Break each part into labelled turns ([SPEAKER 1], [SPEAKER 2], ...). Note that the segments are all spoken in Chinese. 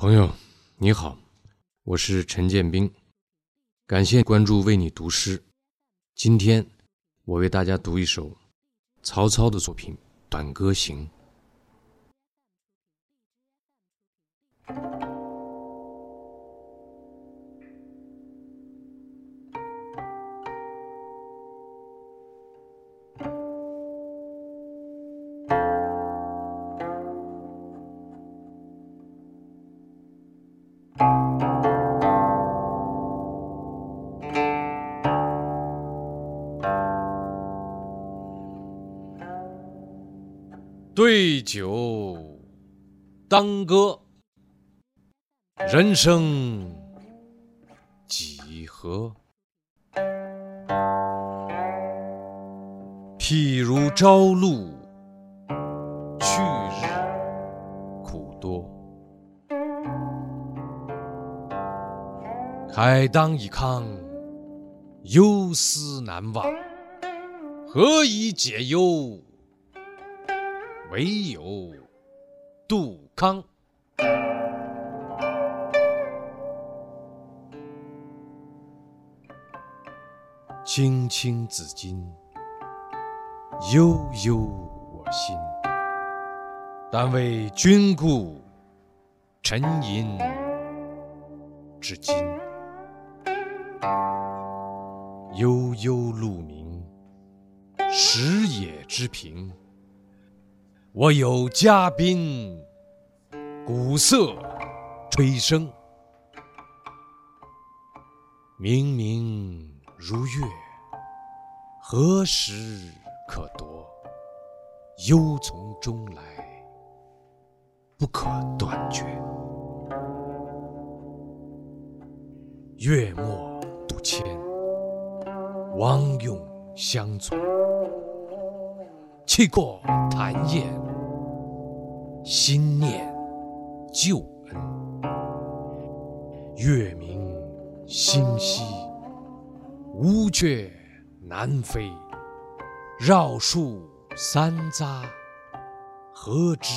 [SPEAKER 1] 朋友，你好，我是陈建斌，感谢关注为你读诗。今天我为大家读一首曹操的作品《短歌行》。对酒当歌，人生几何？譬如朝露，去日苦多。慨当以慷，忧思难忘。何以解忧？唯有杜康。青青子衿，悠悠我心。但为君故，沉吟至今。悠悠鹿鸣，食野之苹。我有嘉宾，鼓瑟吹笙，明明如月，何时可掇？忧从中来，不可断绝。月末不迁，王永相从。气过谈宴，心念旧恩。月明星稀，乌鹊南飞。绕树三匝，何枝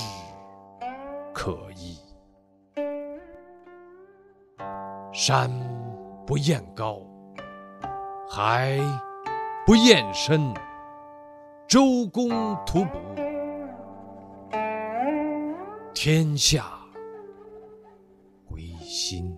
[SPEAKER 1] 可依？山不厌高，海不厌深。周公吐哺，天下归心。